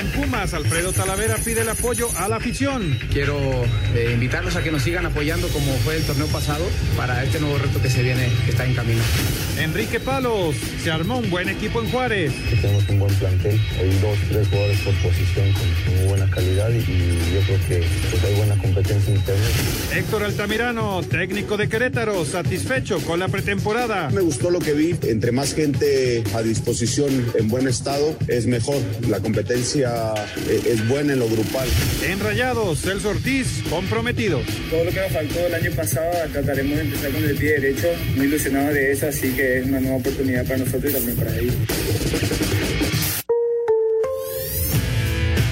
En Pumas, Alfredo Talavera pide el apoyo a la afición. Quiero eh, invitarlos a que nos sigan apoyando como fue el torneo pasado para este nuevo reto que se viene, que está en camino. Enrique Palos, se armó un buen equipo en Juárez. Tenemos un buen plantel, hay dos, tres jugadores por posición con, con muy buena calidad y, y yo creo que pues, hay buena competencia interna. Héctor Altamirano, técnico de Querétaro, satisfecho con la pretemporada. Me gustó lo que vi, entre más gente a disposición en buen estado es mejor, la competencia eh, es buena en lo grupal. En Rayados, Celso Ortiz, comprometido. Todo lo que nos faltó el año pasado trataremos de empezar con el pie derecho, muy ilusionado de eso, así que es una nueva oportunidad para nosotros y también para ellos.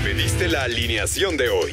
Pediste la alineación de hoy.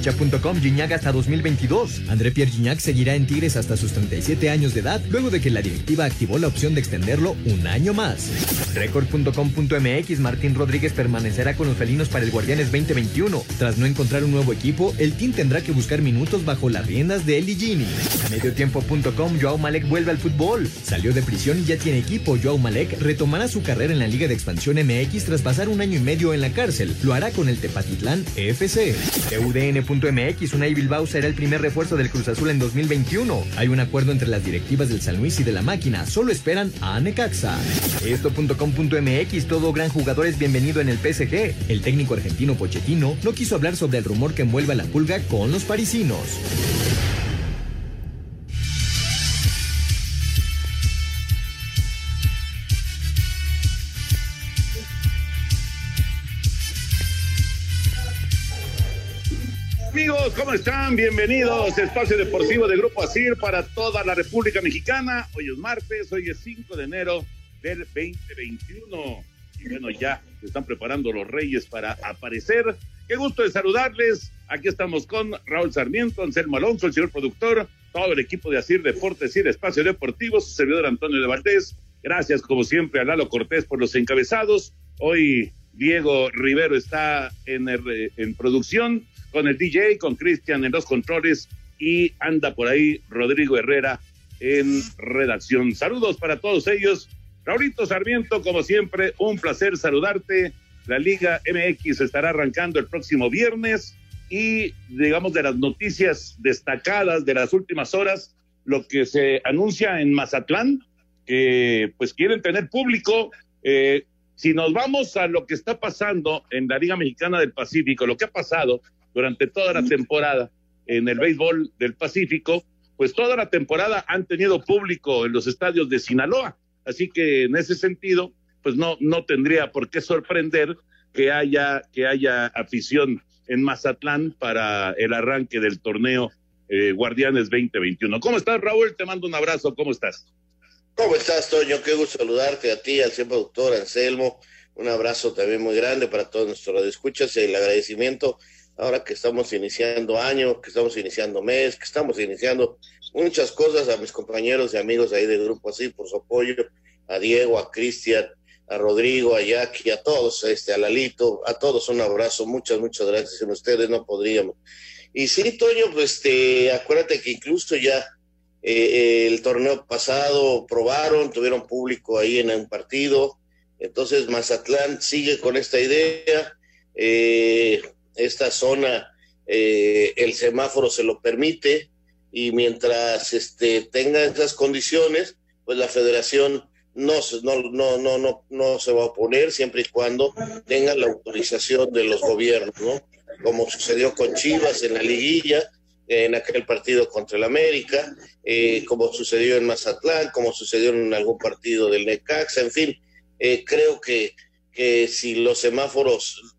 Cancha.com Gignac hasta 2022. André Pierre Gignac seguirá en Tigres hasta sus 37 años de edad, luego de que la directiva activó la opción de extenderlo un año más. Record.com.mx Martín Rodríguez permanecerá con los felinos para el Guardianes 2021. Tras no encontrar un nuevo equipo, el team tendrá que buscar minutos bajo las riendas de Eli Gini. Mediotiempo.com Joao Malek vuelve al fútbol. Salió de prisión y ya tiene equipo. Joao Malek retomará su carrera en la Liga de Expansión MX tras pasar un año y medio en la cárcel. Lo hará con el Tepatitlán FC. TUDN.mx Unai Bilbao será el primer refuerzo del Cruz Azul en 2021. Hay un acuerdo entre las directivas del San Luis y de la máquina. Solo esperan a Necaxa. Esto.com.mx Todo gran jugador es bienvenido en el PSG. El técnico argentino Pochettino no quiso hablar sobre el rumor que envuelve a la pulga con los parisinos. Amigos, ¿cómo están? Bienvenidos a Espacio Deportivo de Grupo ASIR para toda la República Mexicana. Hoy es martes, hoy es 5 de enero del 2021. Y bueno, ya se están preparando los Reyes para aparecer. Qué gusto de saludarles. Aquí estamos con Raúl Sarmiento, Anselmo Alonso, el señor productor, todo el equipo de ASIR Deportes y Espacio Deportivo, su servidor Antonio de Valdés. Gracias, como siempre, a Lalo Cortés por los encabezados. Hoy Diego Rivero está en, el- en producción con el DJ, con Cristian en los controles y anda por ahí Rodrigo Herrera en redacción. Saludos para todos ellos. Raulito Sarmiento, como siempre, un placer saludarte. La Liga MX estará arrancando el próximo viernes y, digamos, de las noticias destacadas de las últimas horas, lo que se anuncia en Mazatlán, que pues quieren tener público. Eh, si nos vamos a lo que está pasando en la Liga Mexicana del Pacífico, lo que ha pasado durante toda la temporada en el béisbol del Pacífico, pues toda la temporada han tenido público en los estadios de Sinaloa. Así que en ese sentido, pues no, no tendría por qué sorprender que haya, que haya afición en Mazatlán para el arranque del torneo eh, Guardianes 2021. ¿Cómo estás, Raúl? Te mando un abrazo. ¿Cómo estás? ¿Cómo estás, Toño? Qué gusto saludarte a ti, al señor productor Anselmo. Un abrazo también muy grande para todos nuestros radioescuchas y el agradecimiento ahora que estamos iniciando año, que estamos iniciando mes, que estamos iniciando muchas cosas a mis compañeros y amigos ahí del grupo así por su apoyo, a Diego, a Cristian, a Rodrigo, a Jackie, a todos, este, a Lalito, a todos un abrazo, muchas, muchas gracias. Sin ustedes no podríamos. Y sí, Toño, pues este, acuérdate que incluso ya eh, el torneo pasado probaron, tuvieron público ahí en un partido. Entonces Mazatlán sigue con esta idea. Eh, esta zona, eh, el semáforo se lo permite. y mientras este, tenga esas condiciones, pues la federación no, no, no, no, no se va a oponer siempre y cuando tenga la autorización de los gobiernos, ¿no? Como sucedió con Chivas en la liguilla, en aquel partido contra el América, eh, como sucedió en Mazatlán, como sucedió en algún partido del Necaxa, en fin, eh, creo que, que si los semáforos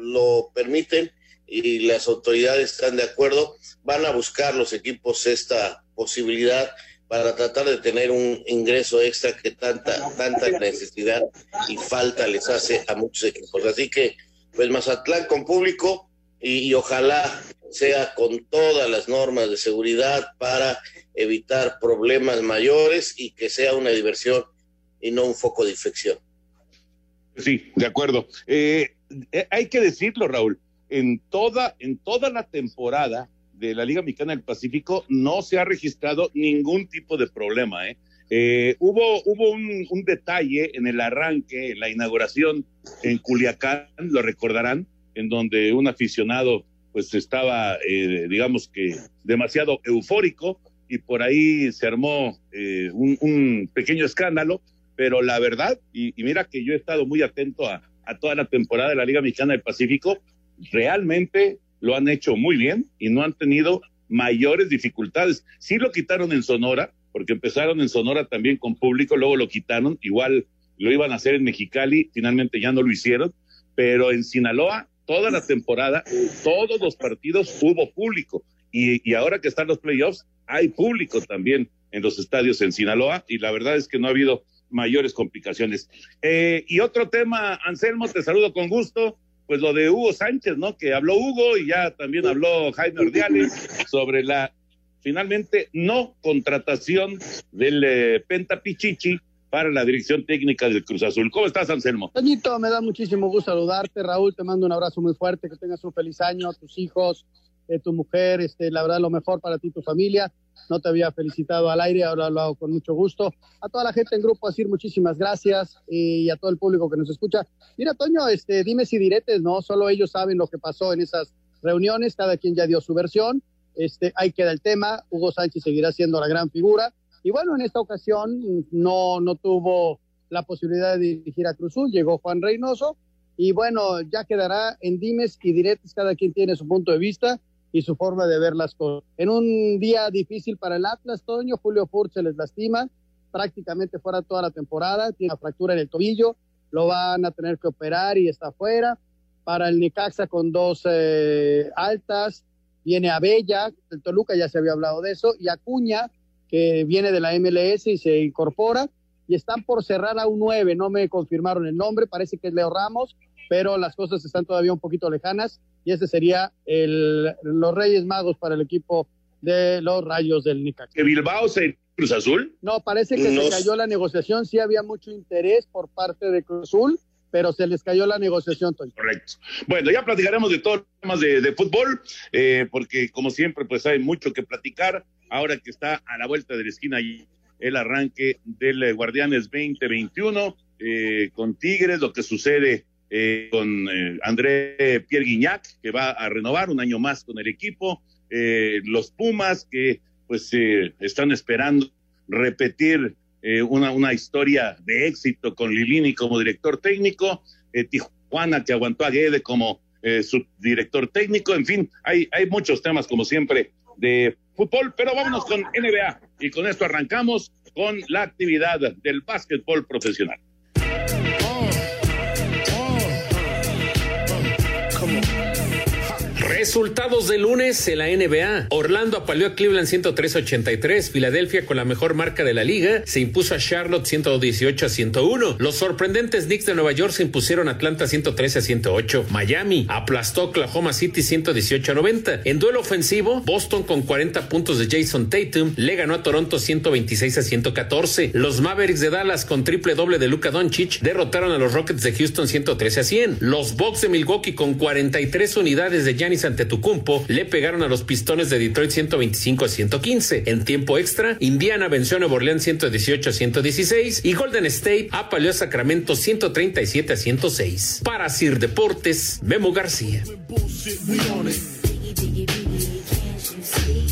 lo permiten y las autoridades están de acuerdo, van a buscar los equipos esta posibilidad para tratar de tener un ingreso extra que tanta, tanta necesidad y falta les hace a muchos equipos. Así que, pues Mazatlán con público y, y ojalá sea con todas las normas de seguridad para evitar problemas mayores y que sea una diversión y no un foco de infección. Sí, de acuerdo. Eh, eh, hay que decirlo, Raúl, en toda, en toda la temporada de la Liga Mexicana del Pacífico no se ha registrado ningún tipo de problema. ¿eh? Eh, hubo hubo un, un detalle en el arranque, en la inauguración en Culiacán, lo recordarán, en donde un aficionado pues estaba, eh, digamos que, demasiado eufórico y por ahí se armó eh, un, un pequeño escándalo, pero la verdad, y, y mira que yo he estado muy atento a, a toda la temporada de la Liga Mexicana del Pacífico, realmente lo han hecho muy bien y no han tenido mayores dificultades. Sí lo quitaron en Sonora, porque empezaron en Sonora también con público, luego lo quitaron, igual lo iban a hacer en Mexicali, finalmente ya no lo hicieron, pero en Sinaloa toda la temporada, todos los partidos hubo público y, y ahora que están los playoffs, hay público también en los estadios en Sinaloa y la verdad es que no ha habido mayores complicaciones. Eh, y otro tema, Anselmo, te saludo con gusto pues lo de Hugo Sánchez, ¿no? Que habló Hugo y ya también habló Jaime Ordiales sobre la finalmente no contratación del eh, Penta Pichichi para la dirección técnica del Cruz Azul. ¿Cómo estás, Anselmo? Toñito, me da muchísimo gusto saludarte. Raúl, te mando un abrazo muy fuerte. Que tengas un feliz año a tus hijos, tu mujer. Este, la verdad, lo mejor para ti tu familia. No te había felicitado al aire, ahora lo hago con mucho gusto. A toda la gente en Grupo Asir, muchísimas gracias y a todo el público que nos escucha. Mira, Toño, este, dime si diretes, ¿no? Solo ellos saben lo que pasó en esas reuniones, cada quien ya dio su versión. Este, ahí queda el tema. Hugo Sánchez seguirá siendo la gran figura. Y bueno, en esta ocasión no, no tuvo la posibilidad de dirigir a Cruzul, llegó Juan Reynoso. Y bueno, ya quedará en dimes y diretes, cada quien tiene su punto de vista y su forma de ver las cosas. En un día difícil para el Atlas, Toño, Julio Furch se les lastima, prácticamente fuera toda la temporada, tiene una fractura en el tobillo, lo van a tener que operar y está fuera. Para el Necaxa con dos eh, altas, viene Abella, el Toluca ya se había hablado de eso, y Acuña, que viene de la MLS y se incorpora, y están por cerrar a un 9, no me confirmaron el nombre, parece que es Leo Ramos, pero las cosas están todavía un poquito lejanas, y ese sería el, los Reyes Magos para el equipo de los Rayos del Necaxa. ¿Que Bilbao se Cruz Azul? No, parece que se cayó la negociación, sí había mucho interés por parte de Cruz Azul, pero se les cayó la negociación, Toño. Correcto. Bueno, ya platicaremos de todos los temas de, de fútbol, eh, porque como siempre, pues hay mucho que platicar. Ahora que está a la vuelta de la esquina y el arranque del eh, Guardianes 2021 eh, con Tigres, lo que sucede eh, con eh, André Pierre Guignac, que va a renovar un año más con el equipo, eh, los Pumas, que pues eh, están esperando repetir eh, una, una historia de éxito con Lilini como director técnico, eh, Tijuana que aguantó a Guede como eh, su director técnico, en fin, hay, hay muchos temas como siempre de fútbol, pero vámonos con NBA y con esto arrancamos con la actividad del básquetbol profesional. Resultados de lunes en la NBA. Orlando apaleó a Cleveland 103-83. Filadelfia, con la mejor marca de la liga, se impuso a Charlotte 118 a 101. Los sorprendentes Knicks de Nueva York se impusieron a Atlanta 113 a 108. Miami aplastó Oklahoma City 118 a 90. En duelo ofensivo, Boston con 40 puntos de Jason Tatum le ganó a Toronto 126 a 114. Los Mavericks de Dallas con triple doble de Luka Doncic derrotaron a los Rockets de Houston 113 a 100. Los Bucks de Milwaukee con 43 unidades de Giannis Antetokounmpo le pegaron a los Pistones de Detroit 125 a 115. En tiempo extra, Indiana venció a Nueva Orleans 118 a 116 y Golden State apaleó a Sacramento 137 a 106. Para Sir Deportes, Memo García.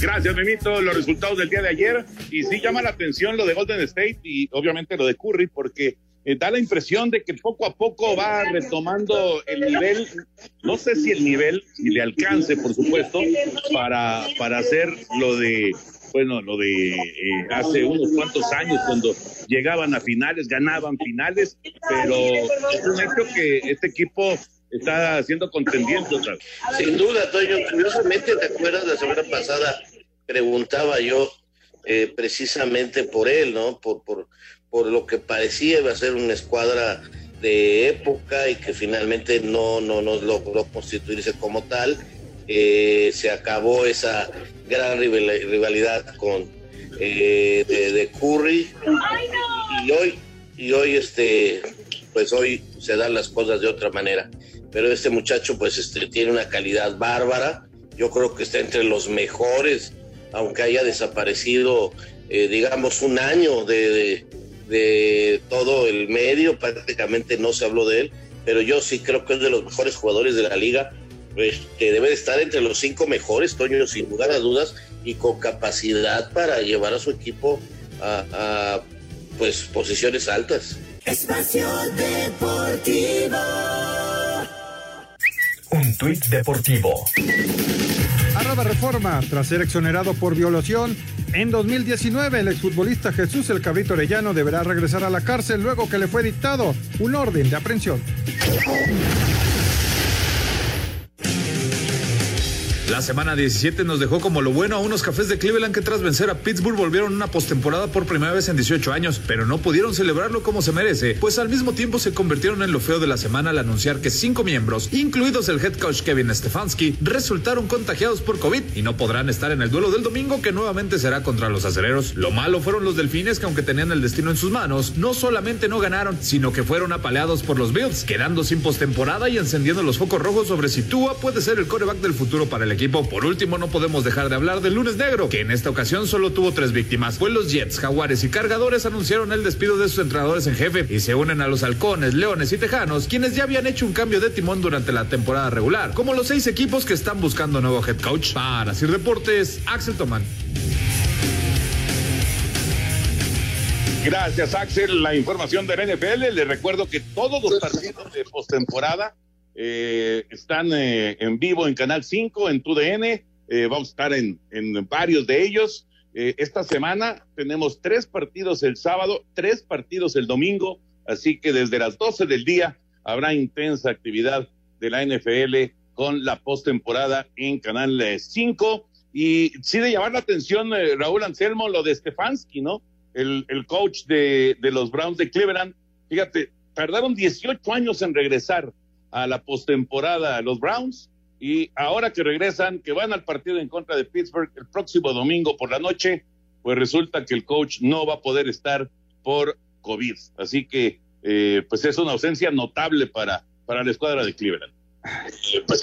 Gracias, Memito. Los resultados del día de ayer. Y sí llama la atención lo de Golden State y obviamente lo de Curry, porque eh, da la impresión de que poco a poco va retomando el nivel, no sé si el nivel, si le alcance, por supuesto, para, para hacer lo de, bueno, lo de eh, hace unos cuantos años cuando llegaban a finales, ganaban finales, pero es un hecho que este equipo está siendo contendiente otra. Sin duda, Toño. Curiosamente, ¿te acuerdas la semana pasada? Preguntaba yo eh, precisamente por él, ¿no? Por, por, por lo que parecía iba a ser una escuadra de época y que finalmente no, no, no logró constituirse como tal. Eh, se acabó esa gran rivalidad con eh, de, Curry y hoy y hoy este pues hoy se dan las cosas de otra manera pero este muchacho pues este tiene una calidad bárbara yo creo que está entre los mejores aunque haya desaparecido eh, digamos un año de de todo el medio, prácticamente no se habló de él, pero yo sí creo que es de los mejores jugadores de la liga, pues, que debe de estar entre los cinco mejores, Toño, sin lugar a dudas, y con capacidad para llevar a su equipo a, a pues posiciones altas. Espacio Deportivo. Un tuit deportivo. Arroba Reforma, tras ser exonerado por violación, en 2019 el exfutbolista Jesús El Cabrito Orellano deberá regresar a la cárcel luego que le fue dictado un orden de aprehensión. La semana 17 nos dejó como lo bueno a unos cafés de Cleveland que tras vencer a Pittsburgh volvieron una postemporada por primera vez en 18 años, pero no pudieron celebrarlo como se merece, pues al mismo tiempo se convirtieron en lo feo de la semana al anunciar que cinco miembros, incluidos el head coach Kevin Stefanski, resultaron contagiados por COVID y no podrán estar en el duelo del domingo que nuevamente será contra los acereros. Lo malo fueron los delfines que aunque tenían el destino en sus manos, no solamente no ganaron, sino que fueron apaleados por los Bills, quedando sin postemporada y encendiendo los focos rojos sobre si Tua puede ser el coreback del futuro para el equipo. Por último, no podemos dejar de hablar del lunes negro, que en esta ocasión solo tuvo tres víctimas. Pues los Jets, Jaguares y Cargadores anunciaron el despido de sus entrenadores en jefe y se unen a los Halcones, Leones y Tejanos, quienes ya habían hecho un cambio de timón durante la temporada regular, como los seis equipos que están buscando nuevo head coach. Para Sir Deportes, Axel Tomán. Gracias, Axel. La información del NFL. Les recuerdo que todos los partidos de postemporada eh, están eh, en vivo en Canal 5, en TUDN. Eh, vamos a estar en, en varios de ellos. Eh, esta semana tenemos tres partidos el sábado, tres partidos el domingo. Así que desde las 12 del día habrá intensa actividad de la NFL con la postemporada en Canal 5. Y sí de llamar la atención, eh, Raúl Anselmo, lo de Stefanski, ¿no? El, el coach de, de, los Browns de Cleveland. Fíjate, tardaron 18 años en regresar a la postemporada los Browns y ahora que regresan, que van al partido en contra de Pittsburgh el próximo domingo por la noche, pues resulta que el coach no va a poder estar por COVID. Así que, eh, pues es una ausencia notable para, para la escuadra de Cleveland. Pues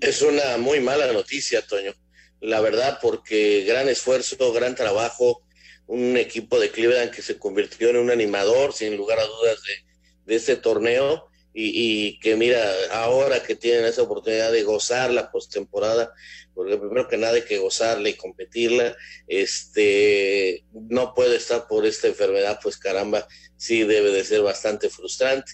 es una muy mala noticia, Toño. La verdad, porque gran esfuerzo, gran trabajo, un equipo de Cleveland que se convirtió en un animador, sin lugar a dudas, de, de este torneo. Y, y, que mira, ahora que tienen esa oportunidad de gozar la postemporada, porque primero que nada hay que gozarla y competirla, este, no puede estar por esta enfermedad, pues caramba, sí debe de ser bastante frustrante.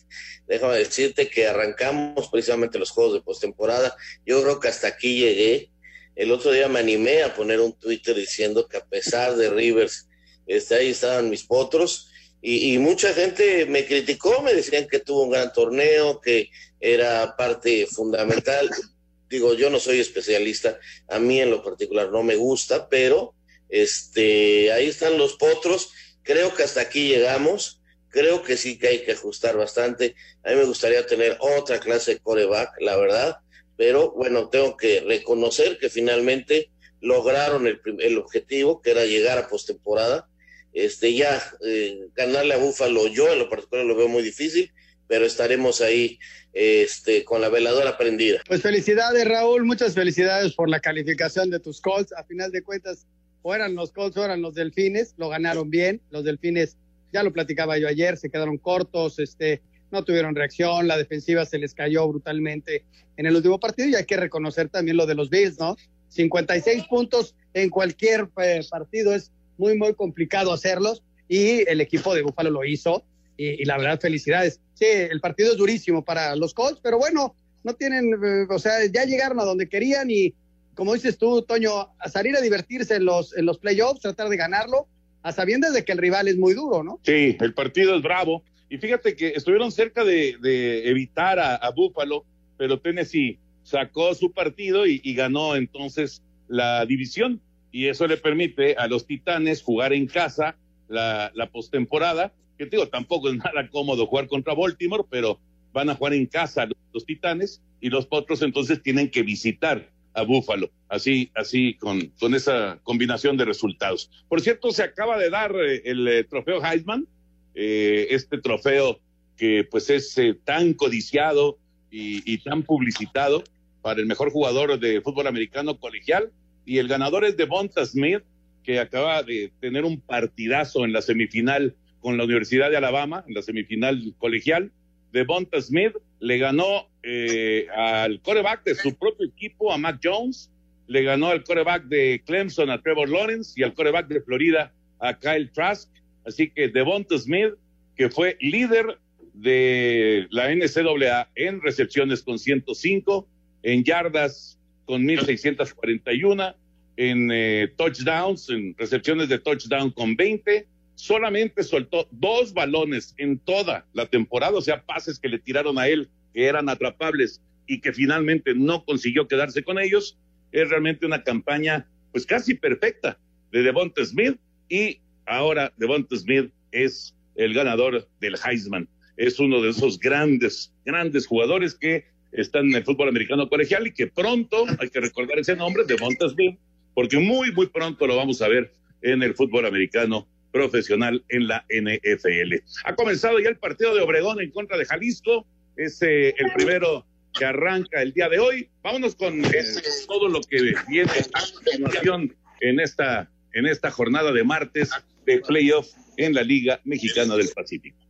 Déjame decirte que arrancamos precisamente los juegos de postemporada, yo creo que hasta aquí llegué. El otro día me animé a poner un Twitter diciendo que a pesar de Rivers, este, ahí estaban mis potros, y, y, mucha gente me criticó, me decían que tuvo un gran torneo, que era parte fundamental. Digo, yo no soy especialista, a mí en lo particular no me gusta, pero este, ahí están los potros. Creo que hasta aquí llegamos. Creo que sí que hay que ajustar bastante. A mí me gustaría tener otra clase de coreback, la verdad, pero bueno, tengo que reconocer que finalmente lograron el, el objetivo, que era llegar a postemporada este ya eh, ganarle a Búfalo yo en lo particular lo veo muy difícil pero estaremos ahí este con la veladora prendida. Pues felicidades Raúl muchas felicidades por la calificación de tus Colts. A final de cuentas o los Colts o los Delfines lo ganaron bien. Los Delfines ya lo platicaba yo ayer se quedaron cortos este no tuvieron reacción la defensiva se les cayó brutalmente en el último partido y hay que reconocer también lo de los Bills no 56 puntos en cualquier eh, partido es muy, muy complicado hacerlos y el equipo de Búfalo lo hizo y, y, la verdad, felicidades. Sí, el partido es durísimo para los Colts, pero bueno, no tienen, eh, o sea, ya llegaron a donde querían y como dices tú, Toño, a salir a divertirse en los, en los playoffs, tratar de ganarlo, a sabiendas de que el rival es muy duro, ¿no? Sí, el partido es bravo. Y fíjate que estuvieron cerca de, de evitar a, a Búfalo, pero Tennessee sacó su partido y, y, ganó entonces la división. Y eso le permite a los Titanes jugar en casa la, postemporada. Que digo, tampoco es nada cómodo jugar contra Baltimore, pero van a jugar en casa los, Titanes y los Potros entonces tienen que visitar a Búfalo, así, así con, con esa combinación de resultados. Por cierto, se acaba de dar eh, el eh, trofeo Heisman, eh, este trofeo que pues es eh, tan codiciado y, tan publicitado para el mejor jugador de fútbol americano colegial, y el ganador es Devonta Smith, que acaba de tener un partidazo en la semifinal con la Universidad de Alabama, en la semifinal colegial, Devonta Smith le ganó eh, al coreback de su propio equipo, a Mac Jones, le ganó al coreback de Clemson, a Trevor Lawrence, y al coreback de Florida, a Kyle Trask. Así que Devonta Smith, que fue líder de la NCAA en recepciones con 105, en yardas con 1641, en eh, touchdowns, en recepciones de touchdown con 20, solamente soltó dos balones en toda la temporada, o sea, pases que le tiraron a él que eran atrapables y que finalmente no consiguió quedarse con ellos. Es realmente una campaña pues casi perfecta de Devonta Smith y ahora Devonta Smith es el ganador del Heisman. Es uno de esos grandes, grandes jugadores que están en el fútbol americano colegial y que pronto, hay que recordar ese nombre, Devonta Smith, porque muy, muy pronto lo vamos a ver en el fútbol americano profesional en la NFL. Ha comenzado ya el partido de Obregón en contra de Jalisco. Es eh, el primero que arranca el día de hoy. Vámonos con eh, todo lo que viene a continuación en esta, en esta jornada de martes de playoff en la Liga Mexicana del Pacífico.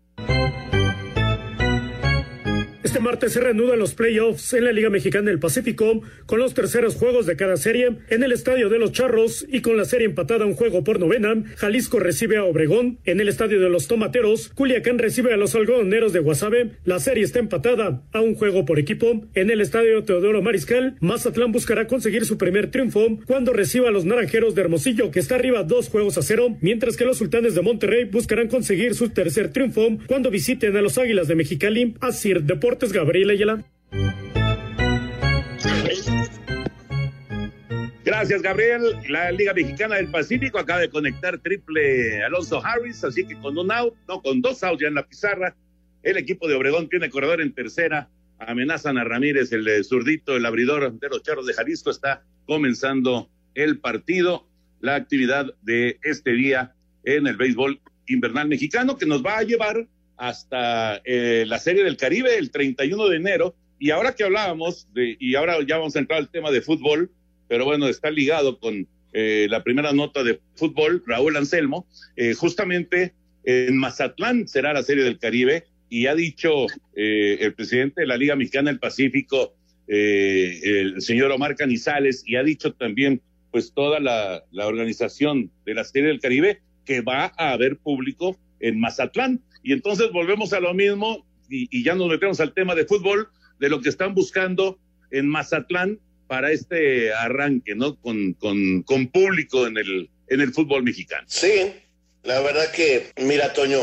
Este martes se reanudan los playoffs en la Liga Mexicana del Pacífico con los terceros juegos de cada serie en el Estadio de los Charros y con la serie empatada un juego por novena. Jalisco recibe a Obregón en el Estadio de los Tomateros. Culiacán recibe a los algodoneros de Guasave. La serie está empatada a un juego por equipo. En el Estadio Teodoro Mariscal, Mazatlán buscará conseguir su primer triunfo cuando reciba a los naranjeros de Hermosillo que está arriba dos juegos a cero, mientras que los sultanes de Monterrey buscarán conseguir su tercer triunfo cuando visiten a los Águilas de Mexicali. Asir Deportes Gabriel. Gracias, Gabriel. La Liga Mexicana del Pacífico acaba de conectar triple Alonso Harris, así que con un out, no, con dos outs ya en la pizarra, el equipo de Obregón tiene corredor en tercera. Amenazan a Ramírez, el zurdito, el abridor de los charros de Jalisco. Está comenzando el partido, la actividad de este día en el béisbol invernal mexicano, que nos va a llevar hasta eh, la Serie del Caribe el 31 de enero. Y ahora que hablábamos, de, y ahora ya vamos a entrar al tema de fútbol, pero bueno, está ligado con eh, la primera nota de fútbol, Raúl Anselmo, eh, justamente en Mazatlán será la Serie del Caribe y ha dicho eh, el presidente de la Liga Mexicana del Pacífico, el señor Omar Canizales, y ha dicho también pues toda la, la organización de la Serie del Caribe que va a haber público en Mazatlán. Y entonces volvemos a lo mismo y, ya nos metemos al tema de fútbol, de lo que están buscando en Mazatlán para este arranque, ¿no? Con, con, con público en el, en el fútbol mexicano. Sí, la verdad que, mira, Toño,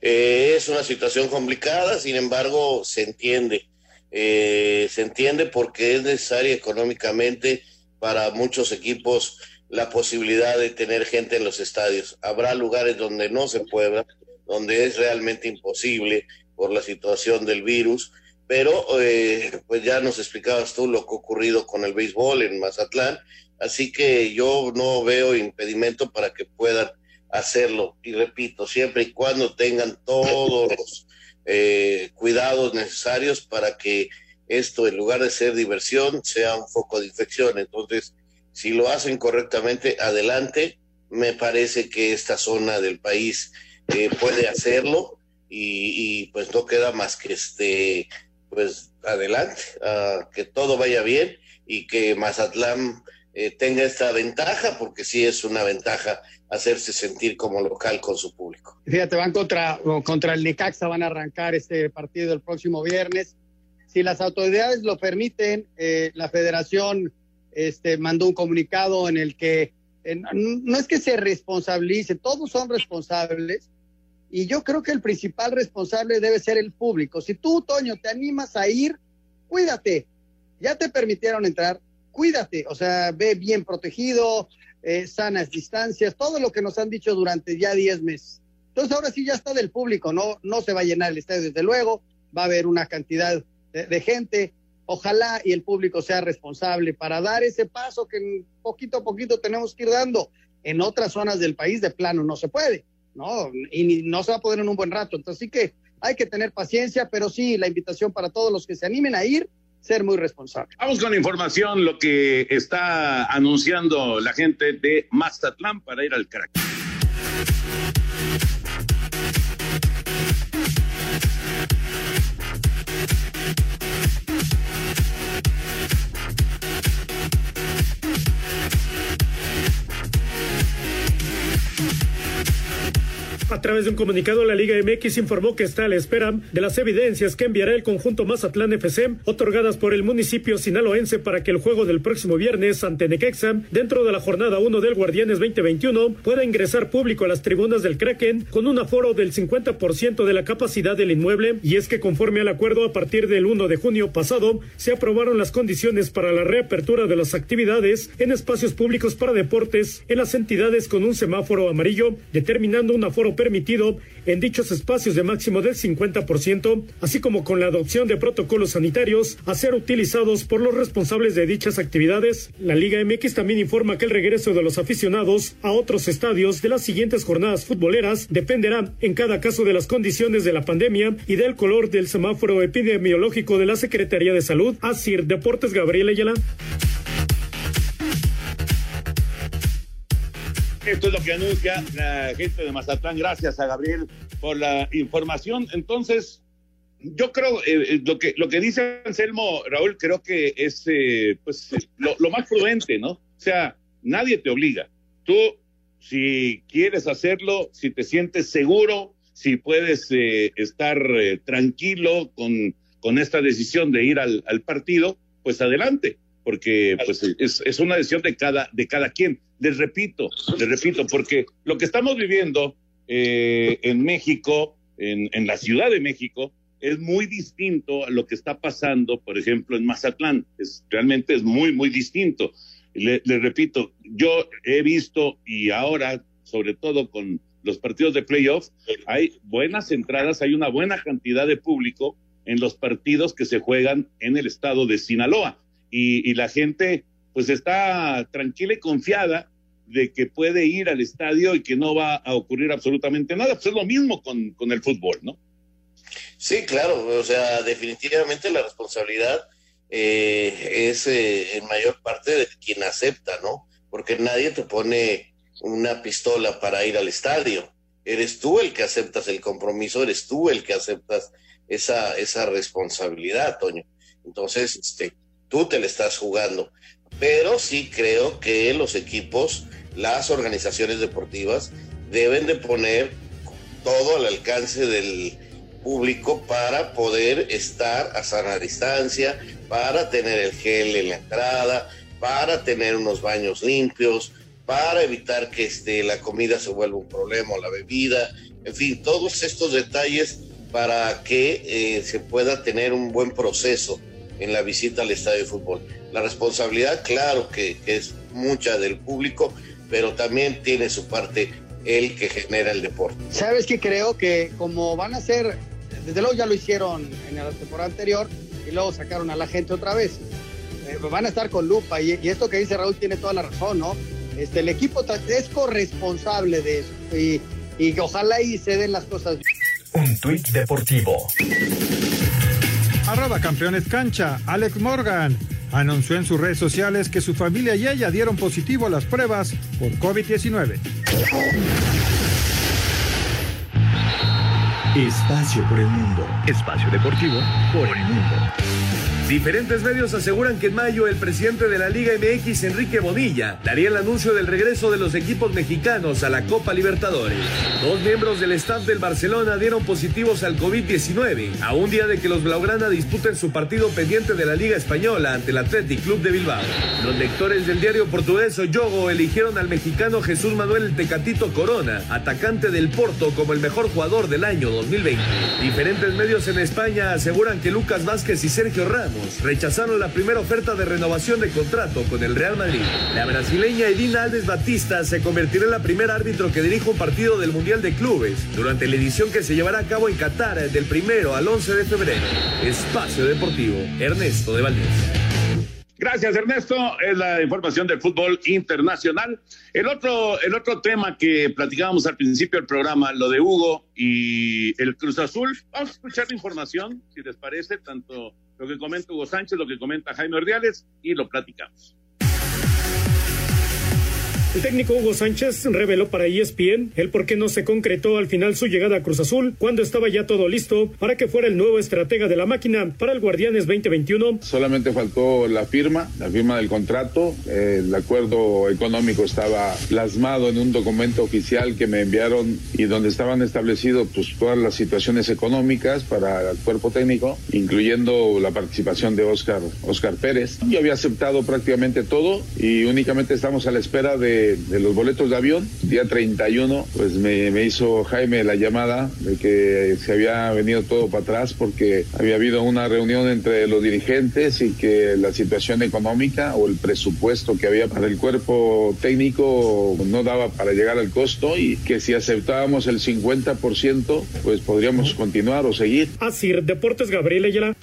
eh, es una situación complicada, sin embargo, se entiende. Eh, se entiende porque es necesaria económicamente para muchos equipos la posibilidad de tener gente en los estadios. Habrá lugares donde no se pueda, donde es realmente imposible por la situación del virus, pero eh, pues ya nos explicabas tú lo que ha ocurrido con el béisbol en Mazatlán, así que yo no veo impedimento para que puedan hacerlo, y repito, siempre y cuando tengan todos los eh, cuidados necesarios para que esto, en lugar de ser diversión, sea un foco de infección. Entonces, si lo hacen correctamente, adelante. Me parece que esta zona del país eh, puede hacerlo y, pues no queda más que este, pues adelante, uh, que todo vaya bien y que Mazatlán eh, tenga esta ventaja, porque sí es una ventaja hacerse sentir como local con su público. Fíjate, van contra, contra el Necaxa, van a arrancar este partido el próximo viernes. Si las autoridades lo permiten, eh, la federación este, mandó un comunicado en el que no es que se responsabilice, todos son responsables, y yo creo que el principal responsable debe ser el público. Si tú, Toño, te animas a ir, cuídate. Ya te permitieron entrar, cuídate, o sea, ve bien protegido, eh, sanas distancias, todo lo que nos han dicho durante ya 10 meses. Entonces ahora sí ya está del público, no, no se va a llenar el estadio desde luego, va a haber una cantidad de gente, ojalá y el público sea responsable para dar ese paso que poquito a poquito tenemos que ir dando. En otras zonas del país de plano no se puede, ¿no? Y no se va a poder en un buen rato. Entonces sí que hay que tener paciencia, pero sí la invitación para todos los que se animen a ir, ser muy responsables. Vamos con información, lo que está anunciando la gente de Mazatlán para ir al crack. A través de un comunicado, la Liga MX informó que está a la espera de las evidencias que enviará el conjunto Mazatlán FC, otorgadas por el municipio sinaloense para que el juego del próximo viernes ante Necaxa, dentro de la jornada 1 del Guardianes 2021, pueda ingresar público a las tribunas del Kraken con un aforo del 50% de la capacidad del inmueble. Y es que conforme al acuerdo, a partir del 1 de junio pasado, se aprobaron las condiciones para la reapertura de las actividades en espacios públicos para deportes en las entidades con un semáforo amarillo, determinando un aforo permitido en dichos espacios de máximo del 50%, así como con la adopción de protocolos sanitarios a ser utilizados por los responsables de dichas actividades. La Liga MX también informa que el regreso de los aficionados a otros estadios de las siguientes jornadas futboleras dependerá en cada caso de las condiciones de la pandemia y del color del semáforo epidemiológico de la Secretaría de Salud. Asir Deportes Gabriel Ayala. Esto es lo que anuncia la gente de Mazatlán. Gracias a Gabriel por la información. Entonces, yo creo, eh, eh, lo, que, lo que dice Anselmo, Raúl, creo que es eh, pues, lo, lo más prudente, ¿no? O sea, nadie te obliga. Tú, si quieres hacerlo, si te sientes seguro, si puedes eh, estar tranquilo con, con esta decisión de ir al, al partido, pues adelante, porque pues, es, es una decisión de cada, de cada quien. Les repito, les repito, porque lo que estamos viviendo eh, en México, en, en la Ciudad de México, es muy distinto a lo que está pasando, por ejemplo, en Mazatlán. Es, realmente es muy, muy distinto. Le, le repito, yo he visto y ahora, sobre todo con los partidos de playoff, hay buenas entradas, hay una buena cantidad de público en los partidos que se juegan en el estado de Sinaloa. Y, y la gente pues está tranquila y confiada de que puede ir al estadio y que no va a ocurrir absolutamente nada. Pues es lo mismo con, con el fútbol, ¿no? Sí, claro, o sea, definitivamente la responsabilidad eh, es eh, en mayor parte de quien acepta, ¿no? Porque nadie te pone una pistola para ir al estadio. Eres tú el que aceptas el compromiso, eres tú el que aceptas esa, esa responsabilidad, Toño. Entonces, este, tú te le estás jugando. Pero sí creo que los equipos, las organizaciones deportivas, deben de poner todo al alcance del público para poder estar a sana distancia, para tener el gel en la entrada, para tener unos baños limpios, para evitar que este, la comida se vuelva un problema o la bebida, en fin, todos estos detalles para que eh, se pueda tener un buen proceso en la visita al estadio de fútbol. La responsabilidad, claro que, que es mucha del público, pero también tiene su parte el que genera el deporte. ¿Sabes qué? Creo que como van a ser, desde luego ya lo hicieron en la temporada anterior y luego sacaron a la gente otra vez. Eh, van a estar con lupa y, y esto que dice Raúl tiene toda la razón, ¿no? Este, el equipo es corresponsable de eso y, y que ojalá y se den las cosas bien. Un tuit deportivo. Campeones cancha, Alex Morgan anunció en sus redes sociales que su familia y ella dieron positivo a las pruebas por COVID-19. Espacio por el mundo. Espacio deportivo por el mundo. Diferentes medios aseguran que en mayo el presidente de la Liga MX, Enrique Bonilla, daría el anuncio del regreso de los equipos mexicanos a la Copa Libertadores. Dos miembros del staff del Barcelona dieron positivos al COVID-19 a un día de que los Blaugrana disputen su partido pendiente de la Liga Española ante el Athletic Club de Bilbao. Los lectores del diario portugués Yogo eligieron al mexicano Jesús Manuel Tecatito Corona, atacante del Porto, como el mejor jugador del año 2020. Diferentes medios en España aseguran que Lucas Vázquez y Sergio Ramos rechazaron la primera oferta de renovación de contrato con el Real Madrid. La brasileña Edina Alves Batista se convertirá en la primera árbitro que dirige un partido del Mundial de Clubes durante la edición que se llevará a cabo en Qatar del primero al 11 de febrero. Espacio Deportivo, Ernesto de Valdés. Gracias, Ernesto. Es la información del fútbol internacional. El otro, el otro tema que platicábamos al principio del programa, lo de Hugo y el Cruz Azul. Vamos a escuchar la información, si les parece, tanto lo que comenta Hugo Sánchez, lo que comenta Jaime Ordiales, y lo platicamos. El técnico Hugo Sánchez reveló para ESPN el por qué no se concretó al final su llegada a Cruz Azul cuando estaba ya todo listo para que fuera el nuevo estratega de la máquina para el Guardianes 2021. Solamente faltó la firma, la firma del contrato. El acuerdo económico estaba plasmado en un documento oficial que me enviaron y donde estaban establecidos pues, todas las situaciones económicas para el cuerpo técnico, incluyendo la participación de Oscar, Oscar Pérez. Yo había aceptado prácticamente todo y únicamente estamos a la espera de de, los boletos de avión. Día 31, pues me, me, hizo Jaime la llamada de que se había venido todo para atrás porque había habido una reunión entre los dirigentes y que la situación económica o el presupuesto que había para el cuerpo técnico no daba para llegar al costo y que si aceptábamos el 50%, pues podríamos continuar o seguir. Así, Deportes Gabriel Ayala.